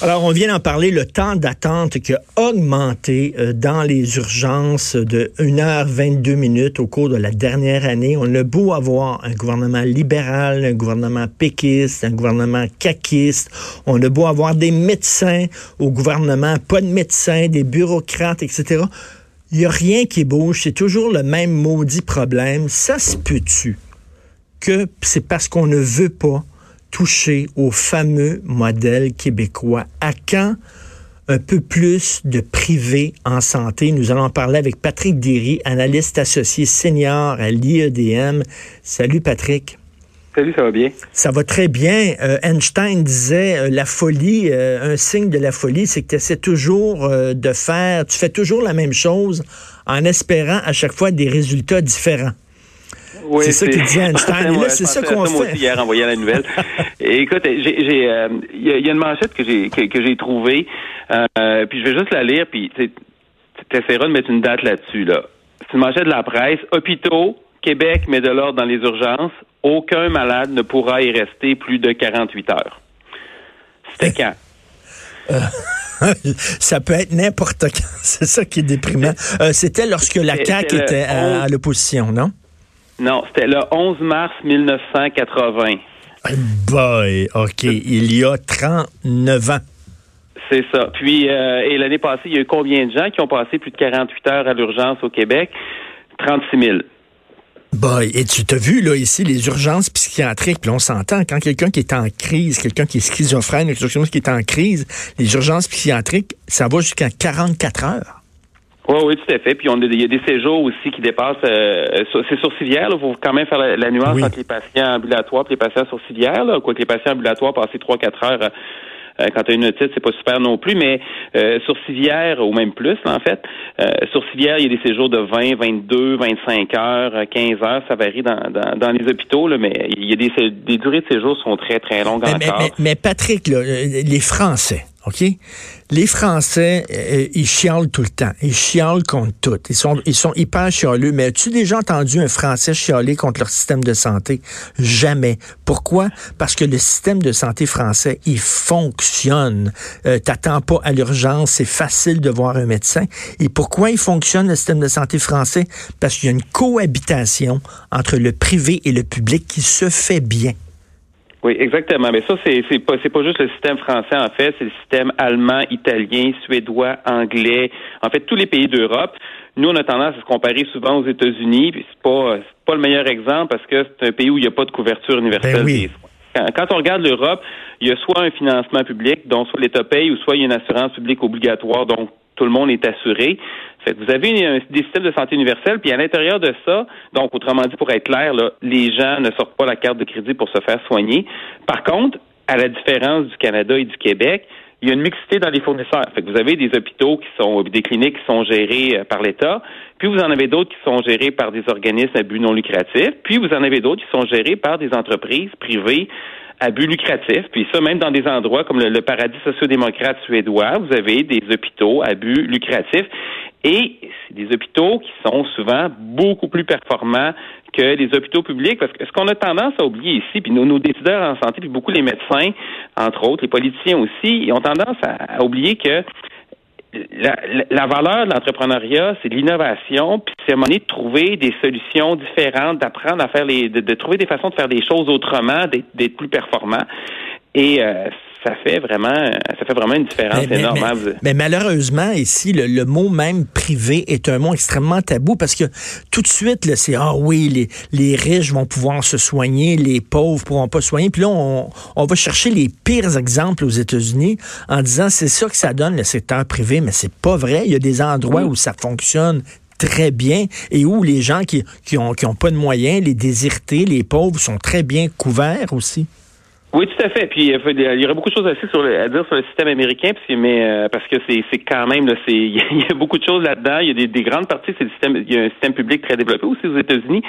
Alors, on vient d'en parler, le temps d'attente qui a augmenté euh, dans les urgences de 1h22 minutes au cours de la dernière année. On a beau avoir un gouvernement libéral, un gouvernement péquiste, un gouvernement caquiste, on a beau avoir des médecins au gouvernement, pas de médecins, des bureaucrates, etc. Il n'y a rien qui bouge, c'est toujours le même maudit problème. Ça se peut-tu que c'est parce qu'on ne veut pas toucher au fameux modèle québécois. À quand un peu plus de privé en santé? Nous allons en parler avec Patrick Derry, analyste associé senior à l'IEDM. Salut Patrick. Salut, ça va bien? Ça va très bien. Euh, Einstein disait euh, la folie, euh, un signe de la folie, c'est que tu essaies toujours de faire, tu fais toujours la même chose en espérant à chaque fois des résultats différents c'est ça qu'il dit Einstein. c'est ça qu'on fait. Moi aussi, hier, en voyant la nouvelle. écoute, euh, il y, a une manchette que j'ai que, j'ai trouvée, euh, puis je vais juste la lire, puis tu essaieras de mettre une date là-dessus. Là. C'est une manchette de la presse. Hôpitaux, Québec met de l'ordre dans les urgences. Aucun malade ne pourra y rester plus de 48 heures. C'était quand? Euh, ça peut être n'importe quand. C'est ça qui est déprimant. C'était lorsque la CAQ était à l'opposition, non? Non, c'était le 11 mars 1980. Boy, OK. Il y a 39 ans. C'est ça. Puis, euh, et l'année passée, il y a eu combien de gens qui ont passé plus de 48 heures à l'urgence au Québec? 36 000. Boy, et tu t'as vu, là, ici, les urgences psychiatriques, puis on s'entend, quand quelqu'un qui est en crise, quelqu'un qui est schizophrène, quelqu'un qui est en crise, les urgences psychiatriques, ça va jusqu'à 44 heures. Oui, oui, tout à fait. Puis on il y a des séjours aussi qui dépassent. Euh, c'est sourcilière. Il faut quand même faire la, nuance entre les patients ambulatoires et les patients sourcilières. Là, quoi que les patients ambulatoires passer trois quatre heures. Euh, quand tu as une otite, c'est pas super non plus, mais euh, sourcilière, ou même plus, en fait, euh, sourcilière, il y a des séjours de 20, 22, 25 heures, 15 heures, ça varie dans, dans, dans les hôpitaux, là, mais il y a des, des durées de séjour sont très, très longues encore. Mais, mais Patrick, là, les Français, OK? Les Français, euh, ils chialent tout le temps. Ils chialent contre tout. Ils sont, ils sont hyper chialeux. Mais as-tu déjà entendu un Français chialer contre leur système de santé? Jamais. Pourquoi? Parce que le système de santé français, il fonctionne. Euh, T'attends pas à l'urgence. C'est facile de voir un médecin. Et pourquoi il fonctionne, le système de santé français? Parce qu'il y a une cohabitation entre le privé et le public qui se fait bien. Oui, exactement. Mais ça, c'est c'est pas c'est pas juste le système français en fait, c'est le système allemand, italien, suédois, anglais, en fait tous les pays d'Europe. Nous, on a tendance à se comparer souvent aux États-Unis, puis c'est pas c'est pas le meilleur exemple parce que c'est un pays où il n'y a pas de couverture universelle ben des soins. Quand, on regarde l'Europe, il y a soit un financement public, dont soit l'État paye, ou soit il y a une assurance publique obligatoire, donc tout le monde est assuré. vous avez des systèmes de santé universels, puis à l'intérieur de ça, donc autrement dit, pour être clair, là, les gens ne sortent pas la carte de crédit pour se faire soigner. Par contre, à la différence du Canada et du Québec, il y a une mixité dans les fournisseurs. Fait que vous avez des hôpitaux qui sont, des cliniques qui sont gérées euh, par l'État, puis vous en avez d'autres qui sont gérés par des organismes à but non lucratif, puis vous en avez d'autres qui sont gérés par des entreprises privées à but lucratif. Puis ça, même dans des endroits comme le, paradis social-démocrate suédois, vous avez des hôpitaux à but lucratif. Et c'est des hôpitaux qui sont souvent beaucoup plus performants que les hôpitaux publics, parce que ce qu'on a tendance à oublier ici, puis nos, nos décideurs en santé, puis beaucoup les médecins, entre autres, les politiciens aussi, ils ont tendance à oublier que la, valeur de l'entrepreneuriat, c'est de l'innovation, puis c'est à de trouver des solutions différentes, d'apprendre à faire les, de, trouver des façons de faire des choses autrement, d'être plus performant. Et euh, ça fait vraiment, ça fait vraiment une différence énorme. Hein, mais, malheureusement, ici, le, mot même privé est un mot extrêmement tabou parce que tout de suite, c'est ah oui, les, les riches vont pouvoir se soigner, les pauvres pourront pas soigner. Puis là, on, on va chercher les pires exemples aux États-Unis en disant c'est ça que ça donne le secteur privé, mais c'est pas vrai. Il y a des endroits où ça fonctionne très bien et où les gens qui, qui ont, qui ont pas de moyens, les désirtés, les pauvres sont très bien couverts aussi. Oui, tout à fait. Puis euh, il y aurait beaucoup de choses à dire sur le, à dire sur le système américain, parce que, mais euh, parce que c'est, quand même là, c'est il y a beaucoup de choses là-dedans. Il y a des, des grandes parties, c'est le système, il y a un système public très développé aussi aux États-Unis.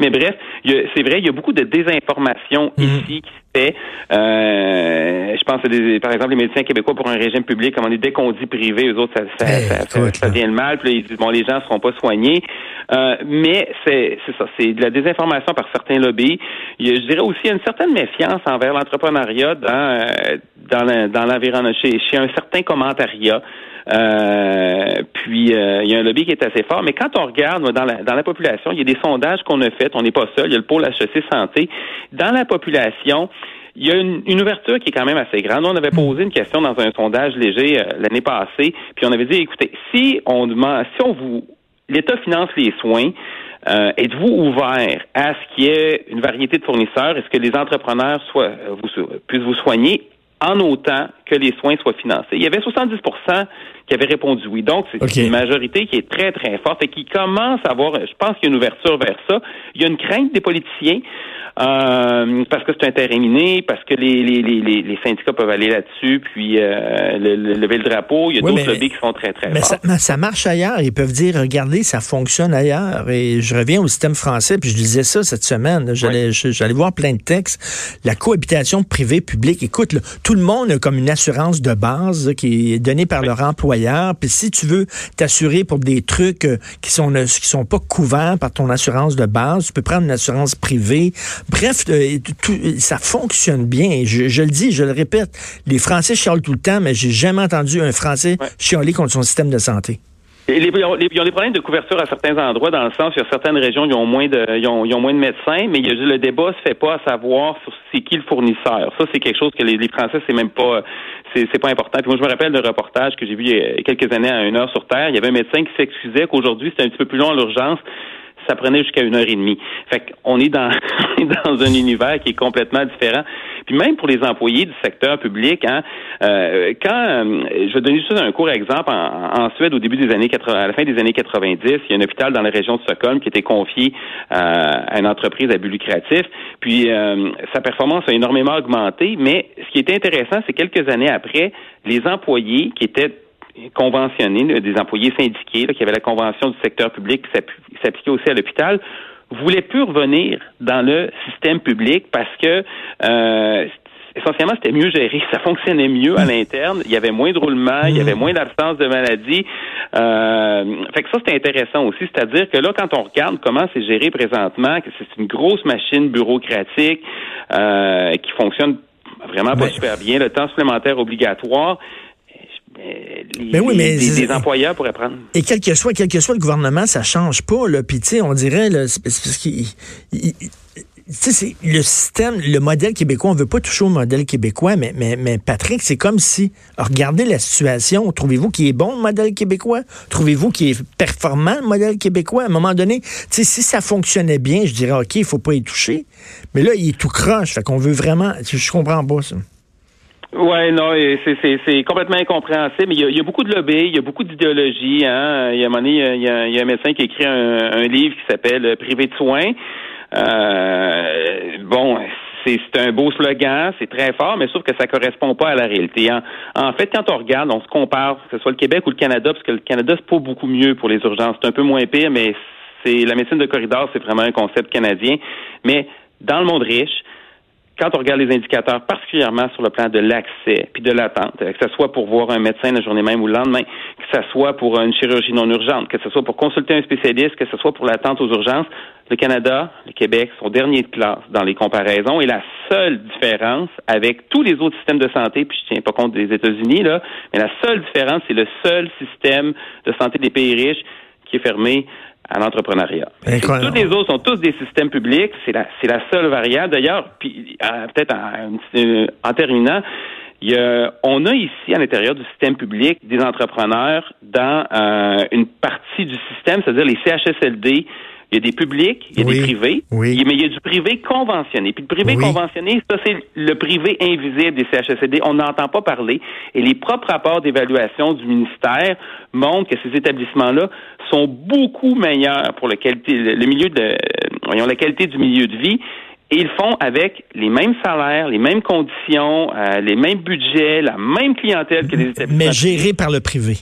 Mais bref, c'est vrai, il y a beaucoup de désinformation mm. ici qui. Euh, je pense, des, par exemple, les médecins québécois pour un régime public, comme on dit, dès qu'on dit privé, eux autres, ça, ça, ça, ça, vient le mal. Puis ils disent, bon, les gens ne seront pas soignés. Euh, mais c'est, c'est ça, c'est de la désinformation par certains lobbies. Il y a, je dirais aussi une certaine méfiance envers l'entrepreneuriat dans euh, dans, dans l'environnement chez, chez un certain commentariat. Euh, puis euh, il y a un lobby qui est assez fort, mais quand on regarde dans la, dans la population, il y a des sondages qu'on a faits, on n'est pas seul, il y a le pôle HEC Santé. Dans la population, il y a une, ouverture qui est quand même assez grande. On avait posé une question dans un sondage léger euh, l'année passée, puis on avait dit écoutez, si on demande si on vous l'État finance les soins, euh, êtes-vous ouvert à ce qu'il y ait une variété de fournisseurs? Est-ce que les entrepreneurs soient, vous, puissent vous soigner en autant que les soins soient financés. Il y avait 70% qui avaient répondu oui. Donc, c'est une majorité qui est très, très forte et qui commence à avoir, je pense qu'il y a une ouverture vers ça. Il y a une crainte des politiciens euh, parce que c'est intérimaire, parce que les, les, les, les, syndicats peuvent aller là-dessus, puis euh, le, lever le drapeau. Il y a d'autres lobbies qui sont très, très mais forts. Ça, ça marche ailleurs. Ils peuvent dire, regardez, ça fonctionne ailleurs. Et je reviens au système français, puis je disais ça cette semaine. J'allais j'allais voir plein de textes. La cohabitation privée-publique. Écoute, tout le monde a comme une assurance de base qui est donnée par leur employeur. Puis si tu veux t'assurer pour des trucs euh, qui sont qui sont pas couverts par ton assurance de base, tu peux prendre une assurance privée. Bref, euh, ça fonctionne bien. Je, le dis, je le répète. Les Français chialent tout le temps, mais j'ai jamais entendu un Français chialer contre son système de santé. Les, ils, ont, des problèmes de couverture à certains endroits, dans le sens, il y a certaines régions qui ont moins de, ils ont, moins de médecins, mais le débat se fait pas à savoir c'est qui le fournisseur. Ça, c'est quelque chose que les, Français, c'est même pas, c'est, pas important. Puis moi, je me rappelle d'un reportage que j'ai vu il y a quelques années à une heure sur Terre. Il y avait un médecin qui s'excusait qu'aujourd'hui, c'était un petit peu plus long à l'urgence ça prenait jusqu'à une heure et demie. Fait qu'on est dans, dans un univers qui est complètement différent. Puis même pour les employés du secteur public, hein, euh, quand euh, je vais donner juste un court exemple en, Suède au début des années 80, à la fin des années 90, il y a un hôpital dans la région de Stockholm qui était confié euh, à une entreprise à but lucratif. Puis sa performance a énormément augmenté, mais ce qui était intéressant, c'est quelques années après, les employés qui étaient conventionnés, des employés syndiqués, qui avaient la convention du secteur public qui s'appliquait aussi à l'hôpital, voulaient plus revenir dans le système public parce que euh, essentiellement, c'était mieux géré, ça fonctionnait mieux à l'interne, il y avait moins de roulement, il y avait moins d'absence de maladie. Euh, fait que ça, c'est intéressant aussi, c'est-à-dire que là, quand on regarde comment c'est géré présentement, que c'est une grosse machine bureaucratique euh, qui fonctionne vraiment pas super bien, le temps supplémentaire obligatoire, les, mais oui, mais des, employeurs pourraient prendre. Et quel que soit, quel que soit le gouvernement, ça change pas. Là. Puis, tu sais, on dirait, là, parce qu'il c'est le système, le modèle québécois, on veut pas toucher au modèle québécois, mais, mais, mais Patrick, c'est comme si, regardez la situation, trouvez-vous qu'il est bon le modèle québécois? Trouvez-vous qu'il est performant le modèle québécois? À un moment donné, si ça fonctionnait bien, je dirais, OK, il faut pas y toucher. Mais là, il est tout croche, fait qu'on veut vraiment, je comprends pas ça. Ouais, non, c'est complètement incompréhensible. Mais il y, a, beaucoup de lobby, il y a beaucoup d'idéologie. Hein. Il y a un moment il y a, y a un médecin qui a écrit un, un livre qui s'appelle Privé de soins. Euh, bon, c'est un beau slogan, c'est très fort, mais sauf que ça correspond pas à la réalité. En, en, fait, quand on regarde, on se compare, que ce soit le Québec ou le Canada, parce que le Canada, c'est pas beaucoup mieux pour les urgences. C'est un peu moins pire, mais c'est la médecine de corridor, c'est vraiment un concept canadien. Mais dans le monde riche, quand on regarde les indicateurs, particulièrement sur le plan de l'accès puis de l'attente, que ce soit pour voir un médecin la journée même ou le lendemain, que ce soit pour une chirurgie non urgente, que ce soit pour consulter un spécialiste, que ce soit pour l'attente aux urgences, le Canada, le Québec sont derniers de classe dans les comparaisons. Et la seule différence avec tous les autres systèmes de santé, puis je tiens pas compte des États-Unis là, mais la seule différence, c'est le seul système de santé des pays riches qui est fermé à l'entrepreneuriat. Tous les autres sont tous des systèmes publics. C'est la, c'est la seule variable. D'ailleurs, puis peut-être en, euh, en, terminant, il y a, on a ici à l'intérieur du système public des entrepreneurs dans euh, une partie du système, c'est-à-dire les CHSLD, il y a des publics, il y a des privés, mais il y a du privé conventionné. Puis le privé conventionné, ça, c'est le privé invisible des CHSLD. On n'entend pas parler. Et les propres rapports d'évaluation du ministère montrent que ces établissements-là sont beaucoup meilleurs pour le, qualité, le milieu de, voyons, la qualité du milieu de vie Et ils font avec les mêmes salaires, les mêmes conditions, euh, les mêmes budgets, la même clientèle que les établissements. Mais gérés par le privé.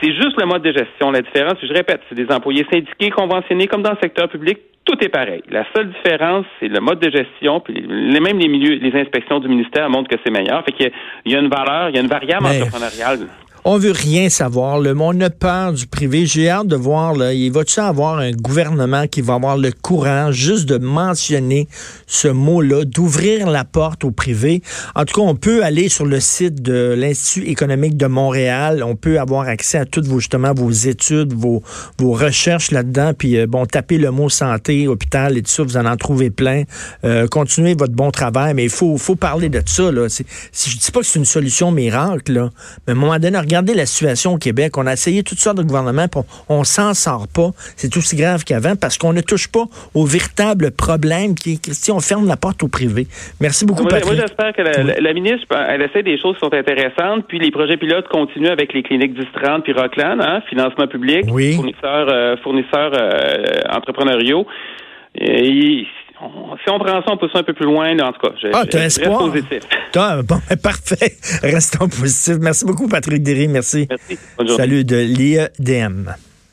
C'est juste le mode de gestion. La différence, je répète, c'est des employés syndiqués, conventionnés, comme dans le secteur public. Tout est pareil. La seule différence, c'est le mode de gestion, puis les, même les milieux, les inspections du ministère montrent que c'est meilleur. Fait qu'il y, a une valeur, il y a une variable entrepreneuriale on veut rien savoir. Le monde a peur du privé. J'ai hâte de voir, là, il va-tu avoir un gouvernement qui va avoir le courage juste de mentionner ce mot-là, d'ouvrir la porte au privé? En tout cas, on peut aller sur le site de l'Institut économique de Montréal. On peut avoir accès à toutes vos, justement, vos études, vos, vos recherches là-dedans. Puis, euh, bon, tapez le mot santé, hôpital et tout ça, vous en en trouvez plein. Euh, continuez votre bon travail, mais il faut, faut parler de ça, là. Je dis pas que c'est une solution miracle, là, mais à un moment donné, regardez la situation au Québec. On a essayé toutes sortes de gouvernements, puis on, s'en sort pas. C'est aussi grave qu'avant parce qu'on ne touche pas au véritable problème qui est si on ferme la porte au privé. Merci beaucoup, moi, Patrick. Moi, j'espère que la, ministre, elle essaie des choses qui sont intéressantes, puis les projets pilotes continuent avec les cliniques Distrand puis Rockland, hein, financement public, fournisseurs, euh, fournisseurs euh, entrepreneuriaux. Et, si on prend ça, on pousse un peu plus loin. en tout cas, je, ah, espoir? positif. bon, parfait. Restons positifs. Merci beaucoup, Patrick Derry. Merci. Merci. Salut de l'IEDM.